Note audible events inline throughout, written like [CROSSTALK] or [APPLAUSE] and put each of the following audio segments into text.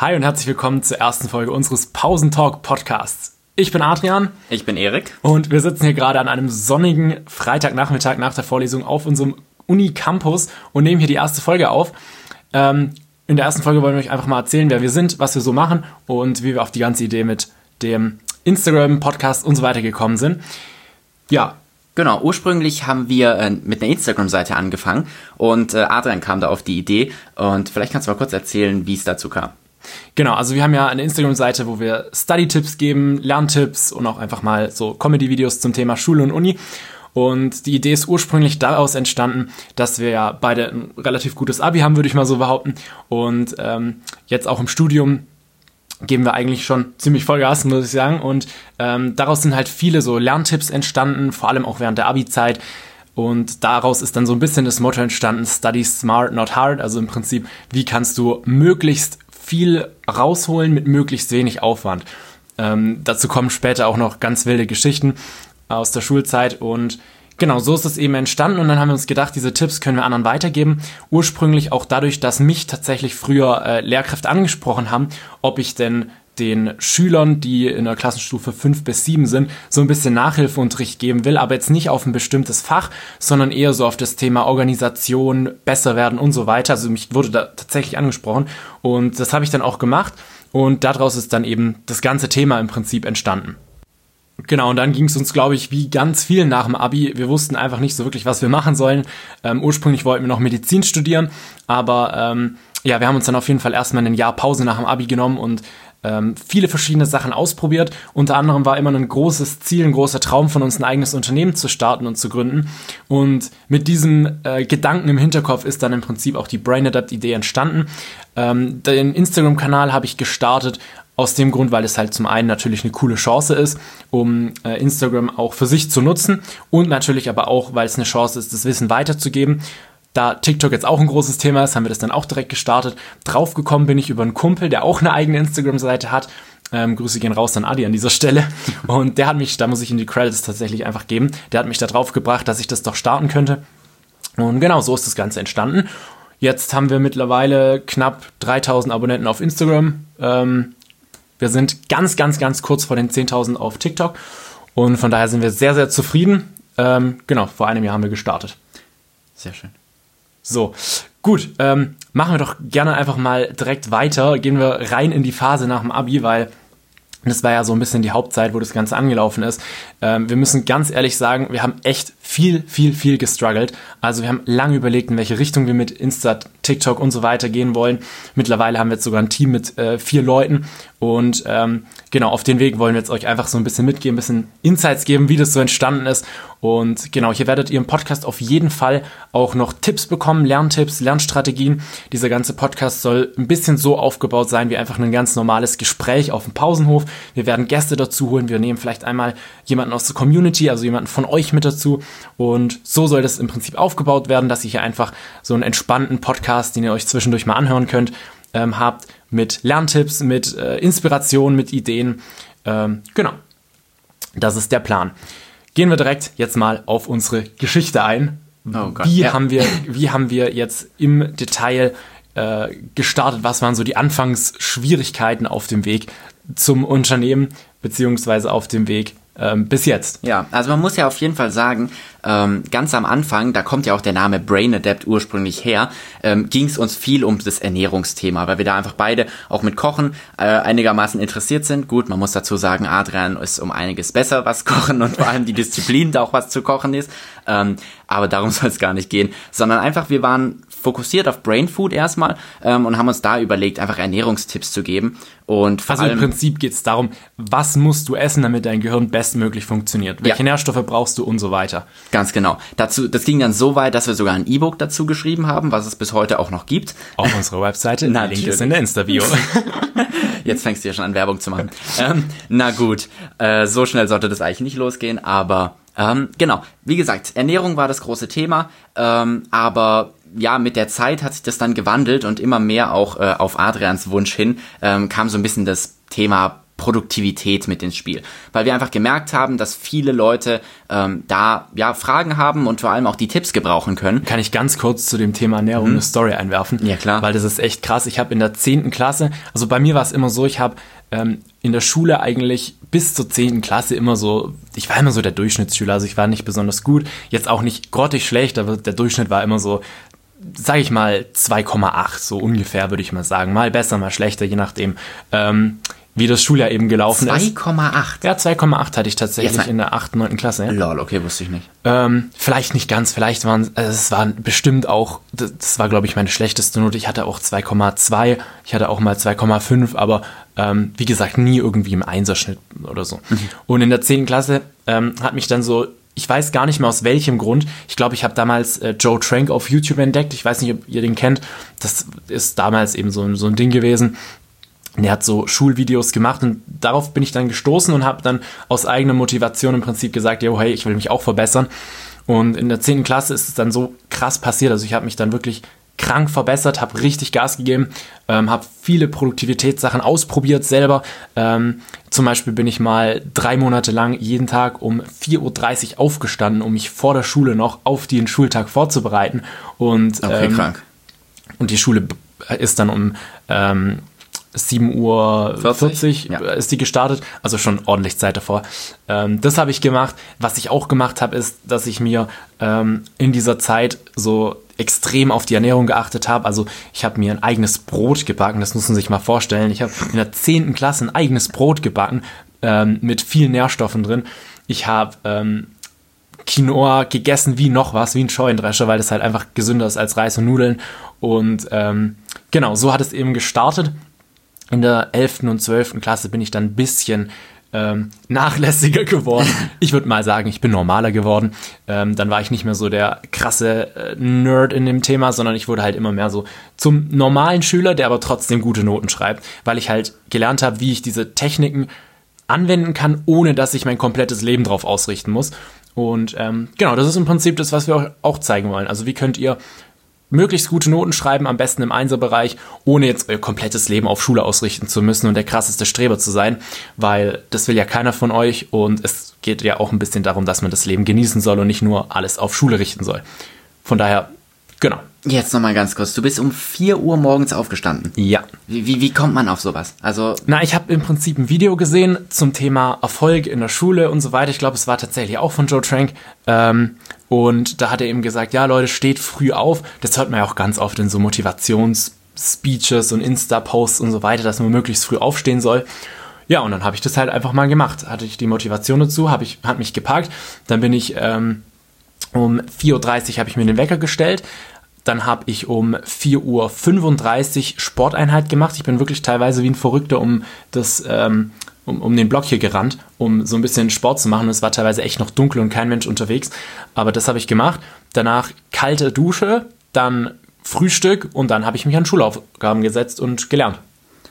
Hi und herzlich willkommen zur ersten Folge unseres Pausentalk Podcasts. Ich bin Adrian. Ich bin Erik. Und wir sitzen hier gerade an einem sonnigen Freitagnachmittag nach der Vorlesung auf unserem Uni-Campus und nehmen hier die erste Folge auf. Ähm, in der ersten Folge wollen wir euch einfach mal erzählen, wer wir sind, was wir so machen und wie wir auf die ganze Idee mit dem Instagram, Podcast und so weiter gekommen sind. Ja, Genau, ursprünglich haben wir äh, mit einer Instagram-Seite angefangen und äh, Adrian kam da auf die Idee und vielleicht kannst du mal kurz erzählen, wie es dazu kam. Genau, also wir haben ja eine Instagram-Seite, wo wir Study-Tipps geben, Lerntipps und auch einfach mal so Comedy-Videos zum Thema Schule und Uni. Und die Idee ist ursprünglich daraus entstanden, dass wir ja beide ein relativ gutes Abi haben, würde ich mal so behaupten. Und ähm, jetzt auch im Studium geben wir eigentlich schon ziemlich Vollgas, muss ich sagen. Und ähm, daraus sind halt viele so Lerntipps entstanden, vor allem auch während der Abi-Zeit. Und daraus ist dann so ein bisschen das Motto entstanden, Study Smart, not hard. Also im Prinzip, wie kannst du möglichst viel rausholen mit möglichst wenig Aufwand. Ähm, dazu kommen später auch noch ganz wilde Geschichten aus der Schulzeit und genau, so ist es eben entstanden und dann haben wir uns gedacht, diese Tipps können wir anderen weitergeben. Ursprünglich auch dadurch, dass mich tatsächlich früher äh, Lehrkräfte angesprochen haben, ob ich denn den Schülern, die in der Klassenstufe 5 bis 7 sind, so ein bisschen Nachhilfeunterricht geben will, aber jetzt nicht auf ein bestimmtes Fach, sondern eher so auf das Thema Organisation, besser werden und so weiter. Also mich wurde da tatsächlich angesprochen und das habe ich dann auch gemacht und daraus ist dann eben das ganze Thema im Prinzip entstanden. Genau, und dann ging es uns, glaube ich, wie ganz vielen nach dem Abi. Wir wussten einfach nicht so wirklich, was wir machen sollen. Ähm, ursprünglich wollten wir noch Medizin studieren, aber ähm, ja, wir haben uns dann auf jeden Fall erstmal ein Jahr Pause nach dem Abi genommen und ähm, viele verschiedene Sachen ausprobiert. Unter anderem war immer ein großes Ziel, ein großer Traum von uns, ein eigenes Unternehmen zu starten und zu gründen. Und mit diesem äh, Gedanken im Hinterkopf ist dann im Prinzip auch die Brain Adapt Idee entstanden. Ähm, den Instagram-Kanal habe ich gestartet aus dem Grund, weil es halt zum einen natürlich eine coole Chance ist, um äh, Instagram auch für sich zu nutzen und natürlich aber auch, weil es eine Chance ist, das Wissen weiterzugeben. Da TikTok jetzt auch ein großes Thema ist, haben wir das dann auch direkt gestartet. Draufgekommen bin ich über einen Kumpel, der auch eine eigene Instagram-Seite hat. Ähm, Grüße gehen raus an Adi an dieser Stelle. [LAUGHS] Und der hat mich, da muss ich ihm die Credits tatsächlich einfach geben, der hat mich da drauf gebracht, dass ich das doch starten könnte. Und genau, so ist das Ganze entstanden. Jetzt haben wir mittlerweile knapp 3000 Abonnenten auf Instagram. Ähm, wir sind ganz, ganz, ganz kurz vor den 10.000 auf TikTok. Und von daher sind wir sehr, sehr zufrieden. Ähm, genau, vor einem Jahr haben wir gestartet. Sehr schön. So, gut, ähm, machen wir doch gerne einfach mal direkt weiter. Gehen wir rein in die Phase nach dem Abi, weil das war ja so ein bisschen die Hauptzeit, wo das Ganze angelaufen ist. Ähm, wir müssen ganz ehrlich sagen, wir haben echt viel, viel, viel gestruggelt. Also wir haben lange überlegt, in welche Richtung wir mit Insta, TikTok und so weiter gehen wollen. Mittlerweile haben wir jetzt sogar ein Team mit äh, vier Leuten und ähm, genau, auf den Weg wollen wir jetzt euch einfach so ein bisschen mitgeben, ein bisschen Insights geben, wie das so entstanden ist. Und genau, hier werdet ihr im Podcast auf jeden Fall auch noch Tipps bekommen, Lerntipps, Lernstrategien. Dieser ganze Podcast soll ein bisschen so aufgebaut sein wie einfach ein ganz normales Gespräch auf dem Pausenhof. Wir werden Gäste dazu holen, wir nehmen vielleicht einmal jemanden aus der Community, also jemanden von euch mit dazu. Und so soll das im Prinzip aufgebaut werden, dass ihr hier einfach so einen entspannten Podcast, den ihr euch zwischendurch mal anhören könnt, ähm, habt mit Lerntipps, mit äh, Inspiration, mit Ideen. Ähm, genau. Das ist der Plan. Gehen wir direkt jetzt mal auf unsere Geschichte ein. Oh wie, ja. haben wir, wie haben wir jetzt im Detail äh, gestartet? Was waren so die Anfangsschwierigkeiten auf dem Weg zum Unternehmen, beziehungsweise auf dem Weg ähm, bis jetzt. Ja, also man muss ja auf jeden Fall sagen, ähm, ganz am Anfang, da kommt ja auch der Name Brain Adapt ursprünglich her, ähm, ging es uns viel um das Ernährungsthema, weil wir da einfach beide auch mit Kochen äh, einigermaßen interessiert sind. Gut, man muss dazu sagen, Adrian ist um einiges besser, was Kochen und vor allem die Disziplin, [LAUGHS] da auch was zu kochen ist. Ähm, aber darum soll es gar nicht gehen, sondern einfach, wir waren fokussiert auf Brain Food erstmal ähm, und haben uns da überlegt, einfach Ernährungstipps zu geben. Und also im Prinzip geht es darum, was musst du essen, damit dein Gehirn bestmöglich funktioniert? Welche ja. Nährstoffe brauchst du und so weiter? Ganz genau. Dazu, das ging dann so weit, dass wir sogar ein E-Book dazu geschrieben haben, was es bis heute auch noch gibt. Auf unserer Webseite. Na, Link ist in der Insta-Bio. [LAUGHS] Jetzt fängst du ja schon an, Werbung zu machen. ähm, na gut, äh, so schnell sollte das eigentlich nicht losgehen, aber ähm, genau, wie gesagt, Ernährung war das große Thema, ähm, aber ja, mit der Zeit hat sich das dann gewandelt und immer mehr auch äh, auf Adrians Wunsch hin ähm, kam so ein bisschen das Thema Produktivität mit ins Spiel. Weil wir einfach gemerkt haben, dass viele Leute ähm, da ja Fragen haben und vor allem auch die Tipps gebrauchen können. Kann ich ganz kurz zu dem Thema Ernährung mhm. eine Story einwerfen? Ja, klar. Weil das ist echt krass. Ich habe in der zehnten Klasse, also bei mir war es immer so, ich habe ähm, in der Schule eigentlich bis zur zehnten Klasse immer so, ich war immer so der Durchschnittsschüler, also ich war nicht besonders gut, jetzt auch nicht grottig schlecht, aber der Durchschnitt war immer so sage ich mal 2,8 so ungefähr würde ich mal sagen mal besser mal schlechter je nachdem ähm, wie das Schuljahr eben gelaufen 2, ist. 2,8? Ja, 2,8 hatte ich tatsächlich in der 8., 9. Klasse. Ja. Lol, okay, wusste ich nicht. Ähm, vielleicht nicht ganz, vielleicht waren also es waren bestimmt auch, das war glaube ich meine schlechteste Note. Ich hatte auch 2,2, ich hatte auch mal 2,5, aber ähm, wie gesagt, nie irgendwie im Einserschnitt oder so. Mhm. Und in der 10. Klasse ähm, hat mich dann so ich weiß gar nicht mehr aus welchem Grund. Ich glaube, ich habe damals äh, Joe Trank auf YouTube entdeckt. Ich weiß nicht, ob ihr den kennt. Das ist damals eben so, so ein Ding gewesen. Der hat so Schulvideos gemacht und darauf bin ich dann gestoßen und habe dann aus eigener Motivation im Prinzip gesagt, yo, hey, ich will mich auch verbessern. Und in der 10. Klasse ist es dann so krass passiert. Also ich habe mich dann wirklich krank verbessert, habe richtig Gas gegeben, ähm, habe viele Produktivitätssachen ausprobiert selber. Ähm, zum Beispiel bin ich mal drei Monate lang jeden Tag um 4.30 Uhr aufgestanden, um mich vor der Schule noch auf den Schultag vorzubereiten. Und, okay, ähm, krank. Und die Schule ist dann um ähm, 7 Uhr 40, 40 ja. ist die gestartet, also schon ordentlich Zeit davor. Ähm, das habe ich gemacht. Was ich auch gemacht habe, ist, dass ich mir ähm, in dieser Zeit so extrem auf die Ernährung geachtet habe. Also ich habe mir ein eigenes Brot gebacken, das muss man sich mal vorstellen. Ich habe in der 10. Klasse ein eigenes Brot gebacken ähm, mit vielen Nährstoffen drin. Ich habe ähm, Quinoa gegessen wie noch was, wie ein Scheuendrescher, weil das halt einfach gesünder ist als Reis und Nudeln. Und ähm, genau, so hat es eben gestartet. In der 11. und 12. Klasse bin ich dann ein bisschen ähm, nachlässiger geworden. [LAUGHS] Ich würde mal sagen, ich bin normaler geworden. Ähm, dann war ich nicht mehr so der krasse äh, Nerd in dem Thema, sondern ich wurde halt immer mehr so zum normalen Schüler, der aber trotzdem gute Noten schreibt, weil ich halt gelernt habe, wie ich diese Techniken anwenden kann, ohne dass ich mein komplettes Leben drauf ausrichten muss. Und ähm, genau, das ist im Prinzip das, was wir euch auch zeigen wollen. Also wie könnt ihr möglichst gute Noten schreiben, am besten im Einserbereich, ohne jetzt euer komplettes Leben auf Schule ausrichten zu müssen und der krasseste Streber zu sein, weil das will ja keiner von euch und es geht ja auch ein bisschen darum, dass man das Leben genießen soll und nicht nur alles auf Schule richten soll. Von daher, genau. Jetzt nochmal ganz kurz. Du bist um 4 Uhr morgens aufgestanden. Ja. Wie, wie, wie kommt man auf sowas? Also. Na, ich habe im Prinzip ein Video gesehen zum Thema Erfolg in der Schule und so weiter. Ich glaube, es war tatsächlich auch von Joe Trank. Ähm, und da hat er eben gesagt, ja Leute, steht früh auf. Das hört man ja auch ganz oft in so Motivationsspeeches und Insta-Posts und so weiter, dass man möglichst früh aufstehen soll. Ja, und dann habe ich das halt einfach mal gemacht. Hatte ich die Motivation dazu, habe ich, hat mich geparkt. Dann bin ich ähm, um 4.30 Uhr habe ich mir den Wecker gestellt, dann habe ich um 4.35 Uhr Sporteinheit gemacht. Ich bin wirklich teilweise wie ein Verrückter um das, ähm, um, um den Block hier gerannt, um so ein bisschen Sport zu machen. es war teilweise echt noch dunkel und kein Mensch unterwegs. Aber das habe ich gemacht. Danach kalte Dusche, dann Frühstück und dann habe ich mich an Schulaufgaben gesetzt und gelernt.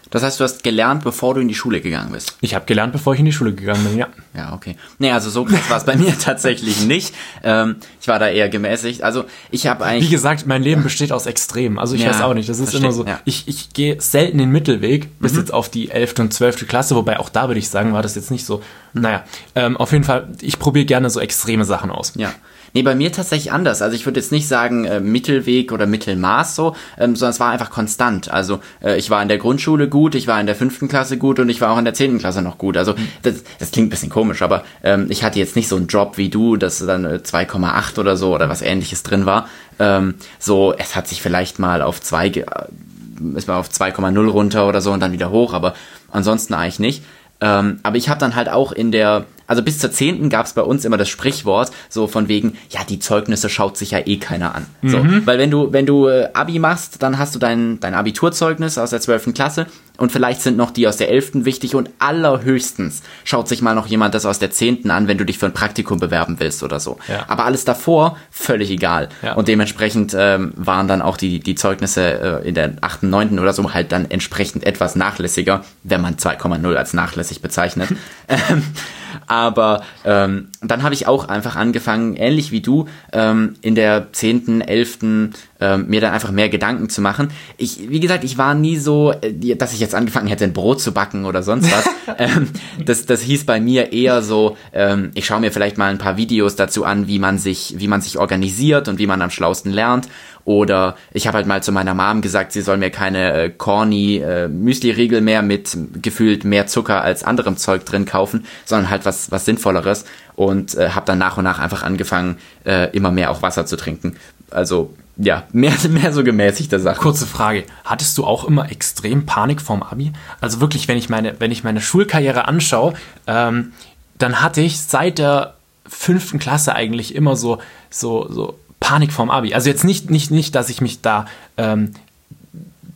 Das heißt, du hast gelernt, bevor du in die Schule gegangen bist. Ich habe gelernt, bevor ich in die Schule gegangen bin, ja. Ja, okay. Nee, also so krass war es bei mir [LAUGHS] tatsächlich nicht. Ähm, ich war da eher gemäßigt. Also ich habe eigentlich. Wie gesagt, mein Leben besteht aus Extremen. Also ich ja, weiß auch nicht. Das ist verstehe, immer so. Ja. Ich, ich gehe selten den Mittelweg, bis mhm. jetzt auf die 11. und 12. Klasse, wobei auch da würde ich sagen, war das jetzt nicht so. Naja, ähm, auf jeden Fall, ich probiere gerne so extreme Sachen aus. Ja. Nee, bei mir tatsächlich anders. Also ich würde jetzt nicht sagen äh, Mittelweg oder Mittelmaß so, ähm, sondern es war einfach konstant. Also äh, ich war in der Grundschule gut, ich war in der fünften Klasse gut und ich war auch in der zehnten Klasse noch gut. Also mhm. das, das klingt ein bisschen komisch, aber ähm, ich hatte jetzt nicht so einen Job wie du, dass dann äh, 2,8 oder so oder was ähnliches drin war. Ähm, so, es hat sich vielleicht mal auf zwei, äh, ist mal auf 2,0 runter oder so und dann wieder hoch, aber ansonsten eigentlich nicht. Ähm, aber ich habe dann halt auch in der also bis zur zehnten gab es bei uns immer das Sprichwort, so von wegen, ja, die Zeugnisse schaut sich ja eh keiner an. Mhm. So, weil wenn du, wenn du äh, Abi machst, dann hast du dein, dein Abiturzeugnis aus der zwölften Klasse und vielleicht sind noch die aus der elften wichtig und allerhöchstens schaut sich mal noch jemand das aus der zehnten an, wenn du dich für ein Praktikum bewerben willst oder so. Ja. Aber alles davor, völlig egal. Ja. Und dementsprechend ähm, waren dann auch die, die Zeugnisse äh, in der achten, neunten oder so halt dann entsprechend etwas nachlässiger, wenn man 2,0 als nachlässig bezeichnet. [LAUGHS] ähm, Aber ähm, dann habe ich auch einfach angefangen, ähnlich wie du, ähm, in der zehnten, elften ähm, mir dann einfach mehr Gedanken zu machen. Ich, wie gesagt, ich war nie so, äh, dass ich jetzt angefangen hätte, ein Brot zu backen oder sonst was. [LAUGHS] ähm, das, das hieß bei mir eher so, ähm, ich schaue mir vielleicht mal ein paar Videos dazu an, wie man sich, wie man sich organisiert und wie man am schlausten lernt. Oder ich habe halt mal zu meiner Mom gesagt, sie soll mir keine äh, corny äh, Müsli-Riegel mehr mit gefühlt mehr Zucker als anderem Zeug drin kaufen, sondern halt was, was Sinnvolleres. Und äh, habe dann nach und nach einfach angefangen, äh, immer mehr auch Wasser zu trinken. Also ja, [LAUGHS] mehr, mehr so gemäßigte Sache. Kurze Frage. Hattest du auch immer extrem Panik vorm Abi? Also wirklich, wenn ich meine, wenn ich meine Schulkarriere anschaue, ähm, dann hatte ich seit der fünften Klasse eigentlich immer so, so, so Panik vorm Abi. Also jetzt nicht, nicht, nicht, dass ich mich da, ähm,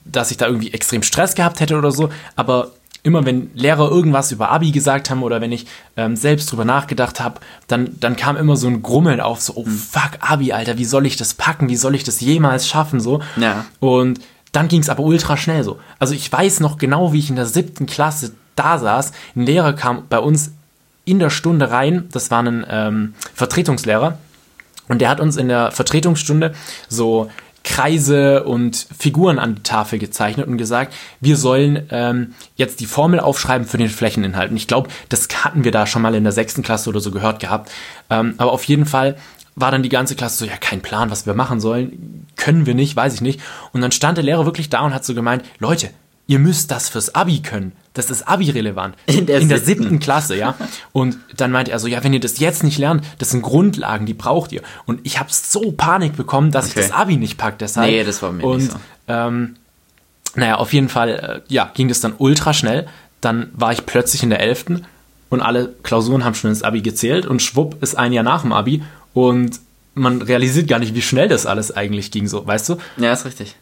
dass ich da irgendwie extrem Stress gehabt hätte oder so, aber immer wenn Lehrer irgendwas über Abi gesagt haben oder wenn ich ähm, selbst drüber nachgedacht habe, dann, dann kam immer so ein Grummeln auf, so, oh hm. fuck, Abi, Alter, wie soll ich das packen? Wie soll ich das jemals schaffen? So. Ja. Und dann ging es aber ultra schnell so. Also ich weiß noch genau, wie ich in der siebten Klasse da saß. Ein Lehrer kam bei uns in der Stunde rein, das war ein ähm, Vertretungslehrer. Und der hat uns in der Vertretungsstunde so Kreise und Figuren an die Tafel gezeichnet und gesagt, wir sollen ähm, jetzt die Formel aufschreiben für den Flächeninhalt. Und ich glaube, das hatten wir da schon mal in der sechsten Klasse oder so gehört gehabt. Ähm, aber auf jeden Fall war dann die ganze Klasse so, ja, kein Plan, was wir machen sollen. Können wir nicht, weiß ich nicht. Und dann stand der Lehrer wirklich da und hat so gemeint, Leute, ihr müsst das fürs Abi können. Das ist Abi-relevant. In, der, in der siebten. siebten Klasse, ja. [LAUGHS] Und dann meinte er so, ja, wenn ihr das jetzt nicht lernt, das sind Grundlagen, die braucht ihr. Und ich habe so Panik bekommen, dass okay. ich das Abi nicht pack, deshalb. Nee, das war mir und, nicht so. Ähm, naja, auf jeden Fall, äh, ja, ging das dann ultra schnell. Dann war ich plötzlich in der elften und alle Klausuren haben schon ins Abi gezählt und schwupp ist ein Jahr nach dem Abi und man realisiert gar nicht, wie schnell das alles eigentlich ging, so, weißt du? Ja, ist richtig.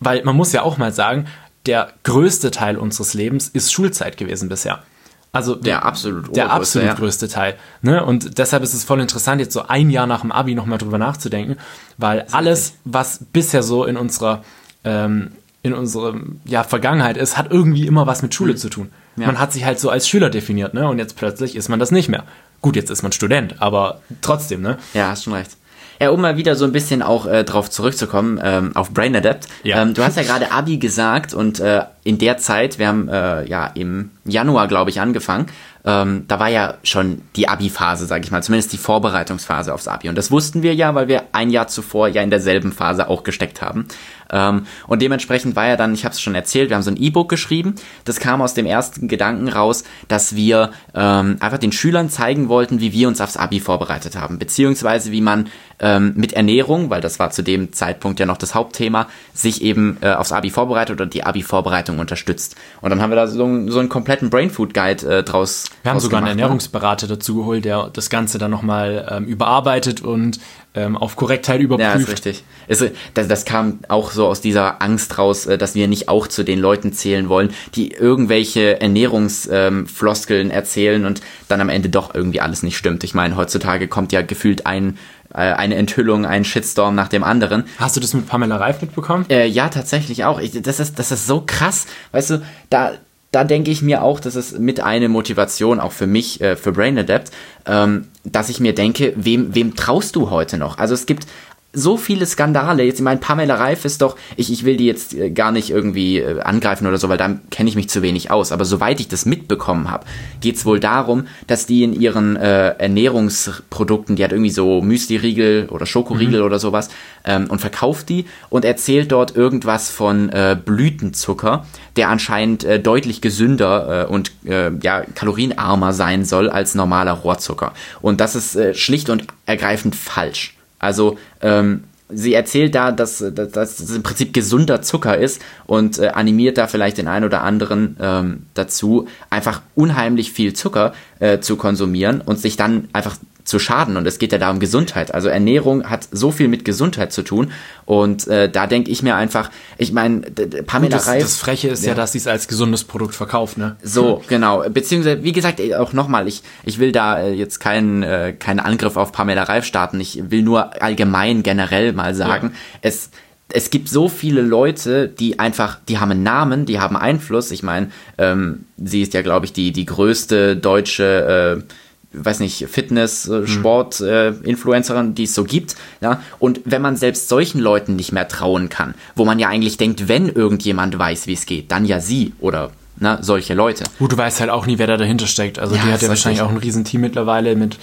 Weil man muss ja auch mal sagen, der größte Teil unseres Lebens ist Schulzeit gewesen bisher. Also der absolut, der absolut ja. größte Teil. Ne? Und deshalb ist es voll interessant, jetzt so ein Jahr nach dem Abi nochmal drüber nachzudenken, weil alles, was bisher so in unserer ähm, in unserer ja, Vergangenheit ist, hat irgendwie immer was mit Schule mhm. zu tun. Ja. Man hat sich halt so als Schüler definiert, ne? Und jetzt plötzlich ist man das nicht mehr. Gut, jetzt ist man Student, aber trotzdem, ne? Ja, hast schon recht. Ja, um mal wieder so ein bisschen auch äh, drauf zurückzukommen, ähm, auf Brain Adapt. Ja. Ähm, du hast ja gerade Abi gesagt und äh, in der Zeit, wir haben äh, ja im Januar, glaube ich, angefangen, ähm, da war ja schon die Abi-Phase, sage ich mal, zumindest die Vorbereitungsphase aufs Abi. Und das wussten wir ja, weil wir ein Jahr zuvor ja in derselben Phase auch gesteckt haben. Ähm, und dementsprechend war ja dann, ich habe es schon erzählt, wir haben so ein E-Book geschrieben. Das kam aus dem ersten Gedanken raus, dass wir ähm, einfach den Schülern zeigen wollten, wie wir uns aufs Abi vorbereitet haben, beziehungsweise wie man ähm, mit Ernährung, weil das war zu dem Zeitpunkt ja noch das Hauptthema, sich eben äh, aufs Abi vorbereitet und die Abi-Vorbereitung unterstützt. Und dann haben wir da so, so einen kompletten Brain Food Guide äh, draus. Wir haben sogar einen ne? Ernährungsberater dazu geholt, der das Ganze dann nochmal ähm, überarbeitet und ähm, auf Korrektheit überprüft. Ja, ist richtig. Es, das, das kam auch so aus dieser Angst raus, äh, dass wir nicht auch zu den Leuten zählen wollen, die irgendwelche Ernährungsfloskeln ähm, erzählen und dann am Ende doch irgendwie alles nicht stimmt. Ich meine, heutzutage kommt ja gefühlt ein äh, eine Enthüllung, ein Shitstorm nach dem anderen. Hast du das mit Pamela Reif mitbekommen? Äh, ja, tatsächlich auch. Ich, das, ist, das ist so krass. Weißt du, da, da denke ich mir auch, das ist mit eine Motivation auch für mich, äh, für Brain Adapt, ähm, dass ich mir denke, wem, wem traust du heute noch? Also es gibt so viele Skandale. Jetzt, ich meine, Pamela Reif ist doch, ich, ich will die jetzt äh, gar nicht irgendwie äh, angreifen oder so, weil da kenne ich mich zu wenig aus. Aber soweit ich das mitbekommen habe, geht es wohl darum, dass die in ihren äh, Ernährungsprodukten, die hat irgendwie so Müsli-Riegel oder Schokoriegel mhm. oder sowas ähm, und verkauft die und erzählt dort irgendwas von äh, Blütenzucker, der anscheinend äh, deutlich gesünder äh, und äh, ja, kalorienarmer sein soll als normaler Rohrzucker. Und das ist äh, schlicht und ergreifend falsch. Also ähm, sie erzählt da, dass, dass, dass im Prinzip gesunder Zucker ist und äh, animiert da vielleicht den einen oder anderen ähm, dazu, einfach unheimlich viel Zucker äh, zu konsumieren und sich dann einfach zu schaden. Und es geht ja da um Gesundheit. Also Ernährung hat so viel mit Gesundheit zu tun. Und äh, da denke ich mir einfach, ich meine, Pamela das, Reif. Das Freche ist ja, ja dass sie es als gesundes Produkt verkauft, ne? So, genau. Beziehungsweise, wie gesagt, auch nochmal, ich, ich will da äh, jetzt keinen äh, keinen Angriff auf Pamela Reif starten. Ich will nur allgemein generell mal sagen, ja. es es gibt so viele Leute, die einfach, die haben einen Namen, die haben Einfluss. Ich meine, ähm, sie ist ja, glaube ich, die, die größte deutsche, äh, weiß nicht, Fitness, äh, Sport, äh, Influencerin, die es so gibt. Ja? Und wenn man selbst solchen Leuten nicht mehr trauen kann, wo man ja eigentlich denkt, wenn irgendjemand weiß, wie es geht, dann ja sie oder na, solche Leute. Gut, du weißt halt auch nie, wer da dahinter steckt. Also Ja, die hat ja wahrscheinlich auch ein Riesenteam mittlerweile mit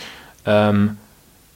ähm,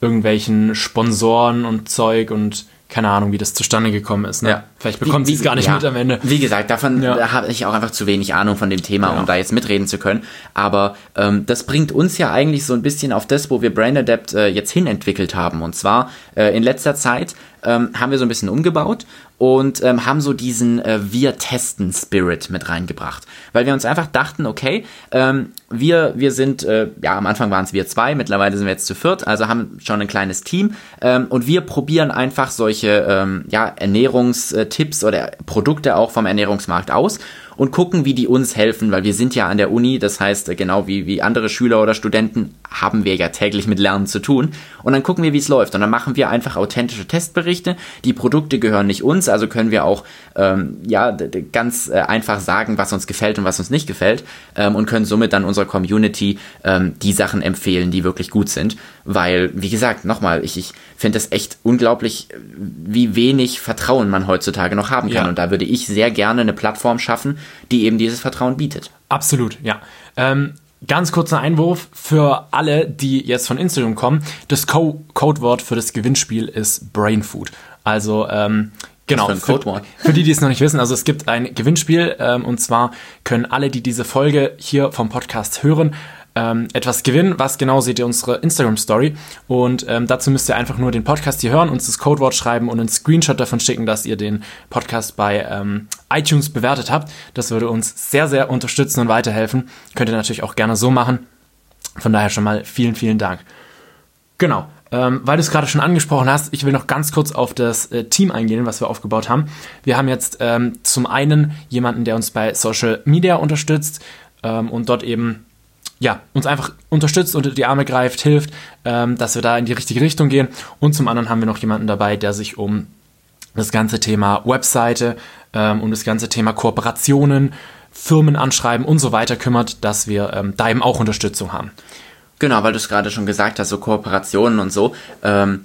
irgendwelchen Sponsoren und Zeug und keine Ahnung, wie das zustande gekommen ist. Ne? Ja. Vielleicht bekommt sie es gar nicht ja. mit am Ende. Wie gesagt, davon Ja. da habe ich auch einfach zu wenig Ahnung von dem Thema, Ja. um da jetzt mitreden zu können. Aber ähm, das bringt uns ja eigentlich so ein bisschen auf das, wo wir Brain Adapt äh, jetzt hin entwickelt haben. Und zwar äh, in letzter Zeit ähm, haben wir so ein bisschen umgebaut und ähm, haben so diesen äh, Wir testen Spirit mit reingebracht. Weil wir uns einfach dachten, okay, ähm, wir, wir sind, äh, ja, am Anfang waren es wir zwei, mittlerweile sind wir jetzt zu viert, also haben schon ein kleines Team ähm, und wir probieren einfach solche ähm, ja, Ernährungstipps oder Produkte auch vom Ernährungsmarkt aus und gucken, wie die uns helfen, weil wir sind ja an der Uni, das heißt, äh, genau wie, wie andere Schüler oder Studenten haben wir ja täglich mit Lernen zu tun. Und dann gucken wir, wie es läuft. Und dann machen wir einfach authentische Testberichte. Die Produkte gehören nicht uns, also können wir auch ähm, ja, ganz äh, einfach sagen, was uns gefällt und was uns nicht gefällt. Ähm, und können somit dann unserer Community ähm, die Sachen empfehlen, die wirklich gut sind. Weil, wie gesagt, nochmal, ich, ich finde es echt unglaublich, wie wenig Vertrauen man heutzutage noch haben kann. Ja. Und da würde ich sehr gerne eine Plattform schaffen, die eben dieses Vertrauen bietet. Absolut, ja. Ähm, ganz kurzer Einwurf für alle, die jetzt von Instagram kommen. Das Co Codewort für das Gewinnspiel ist Brain Food. Also, ähm, genau. für ein Codewort? Für, [LAUGHS] für die, die es noch nicht wissen, also es gibt ein Gewinnspiel ähm, und zwar können alle, die diese Folge hier vom Podcast hören, ähm, etwas gewinnen. Was genau seht ihr unsere Instagram-Story. Und ähm, dazu müsst ihr einfach nur den Podcast hier hören, uns das Codewort schreiben und einen Screenshot davon schicken, dass ihr den Podcast bei ähm, iTunes bewertet habt. Das würde uns sehr, sehr unterstützen und weiterhelfen. Könnt ihr natürlich auch gerne so machen. Von daher schon mal vielen, vielen Dank. Genau. Ähm, weil du es gerade schon angesprochen hast, ich will noch ganz kurz auf das äh, Team eingehen, was wir aufgebaut haben. Wir haben jetzt ähm, zum einen jemanden, der uns bei Social Media unterstützt ähm, und dort eben ja, uns einfach unterstützt, unter die Arme greift, hilft, ähm, dass wir da in die richtige Richtung gehen. Und zum anderen haben wir noch jemanden dabei, der sich um das ganze Thema Webseite, ähm, um das ganze Thema Kooperationen, Firmen anschreiben und so weiter kümmert, dass wir ähm, da eben auch Unterstützung haben. Genau, weil du es gerade schon gesagt hast, so Kooperationen und so. Ähm,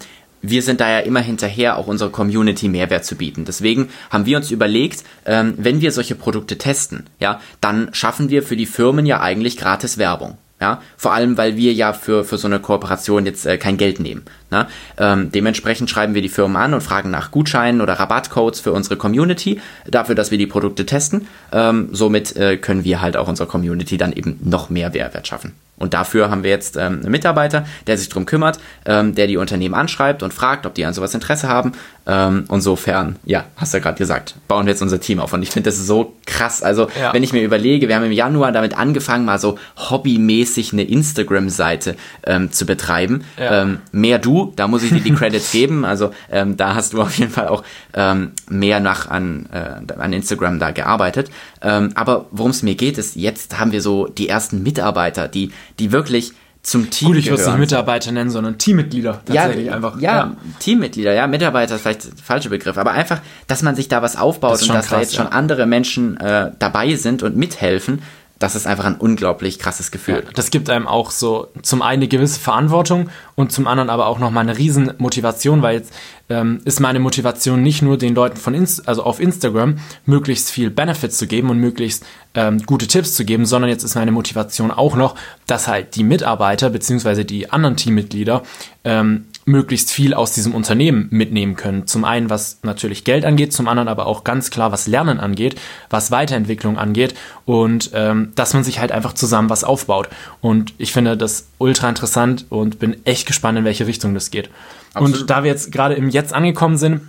wir sind da ja immer hinterher, auch unserer Community Mehrwert zu bieten. Deswegen haben wir uns überlegt, ähm, wenn wir solche Produkte testen, ja, dann schaffen wir für die Firmen ja eigentlich gratis Werbung. Ja, vor allem, weil wir ja für, für so eine Kooperation jetzt äh, kein Geld nehmen. Ne? Ähm, dementsprechend schreiben wir die Firmen an und fragen nach Gutscheinen oder Rabattcodes für unsere Community, dafür, dass wir die Produkte testen. Ähm, somit äh, können wir halt auch unserer Community dann eben noch mehr Mehrwert schaffen. Und dafür haben wir jetzt ähm, einen Mitarbeiter, der sich drum kümmert, ähm, der die Unternehmen anschreibt und fragt, ob die an sowas Interesse haben. Ähm, insofern, ja, hast du ja gerade gesagt, bauen wir jetzt unser Team auf. Und ich finde das so krass. Also, Ja. wenn ich mir überlege, wir haben im Januar damit angefangen, mal so hobbymäßig eine Instagram-Seite ähm, zu betreiben. Ja. Ähm, mehr du, da muss ich dir die Credits [LAUGHS] geben. Also ähm, da hast du auf jeden Fall auch ähm, mehr nach an, äh, an Instagram da gearbeitet. Ähm, aber worum es mir geht, ist, jetzt haben wir so die ersten Mitarbeiter, die, die wirklich zum Team Gut, ich würde es nicht. Mitarbeiter nennen, sondern Teammitglieder. Tatsächlich einfach. Ja, Teammitglieder, ja, Mitarbeiter ist vielleicht der falsche Begriff, aber einfach, dass man sich da was aufbaut und dass da krass, jetzt ja. schon andere Menschen äh, dabei sind und mithelfen, das ist einfach ein unglaublich krasses Gefühl. Das gibt einem auch so zum einen eine gewisse Verantwortung und zum anderen aber auch nochmal eine riesen Motivation, weil jetzt ähm, ist meine Motivation nicht nur den Leuten von Inst also auf Instagram möglichst viel Benefits zu geben und möglichst ähm, gute Tipps zu geben, sondern jetzt ist meine Motivation auch noch, dass halt die Mitarbeiter beziehungsweise die anderen Teammitglieder ähm, möglichst viel aus diesem Unternehmen mitnehmen können. Zum einen, was natürlich Geld angeht, zum anderen aber auch ganz klar, was Lernen angeht, was Weiterentwicklung angeht und ähm, dass man sich halt einfach zusammen was aufbaut. Und ich finde das ultra interessant und bin echt gespannt, in welche Richtung das geht. Absolut. Und da wir jetzt gerade im Jetzt angekommen sind,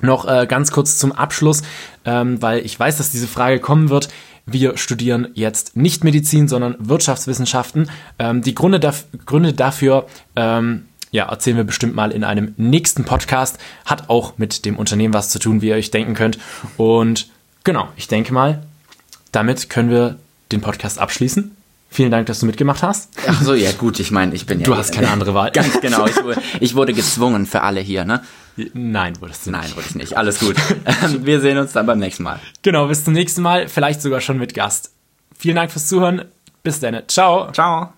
noch äh, ganz kurz zum Abschluss, ähm, weil ich weiß, dass diese Frage kommen wird. Wir studieren jetzt nicht Medizin, sondern Wirtschaftswissenschaften. Ähm, die Gründe, daf Gründe dafür ähm, ja, erzählen wir bestimmt mal in einem nächsten Podcast. Hat auch mit dem Unternehmen was zu tun, wie ihr euch denken könnt. Und genau, ich denke mal, damit können wir den Podcast abschließen. Vielen Dank, dass du mitgemacht hast. Ach so, ja gut, ich meine, ich bin ja... Du hast keine andere Wahl. [LAUGHS] Ganz genau, ich wurde, ich wurde gezwungen für alle hier, ne? Nein, wurdest du nicht. Nein, wurde ich nicht. Alles gut. Ähm, Wir sehen uns dann beim nächsten Mal. Genau, bis zum nächsten Mal, vielleicht sogar schon mit Gast. Vielen Dank fürs Zuhören. Bis dann. Ciao. Ciao.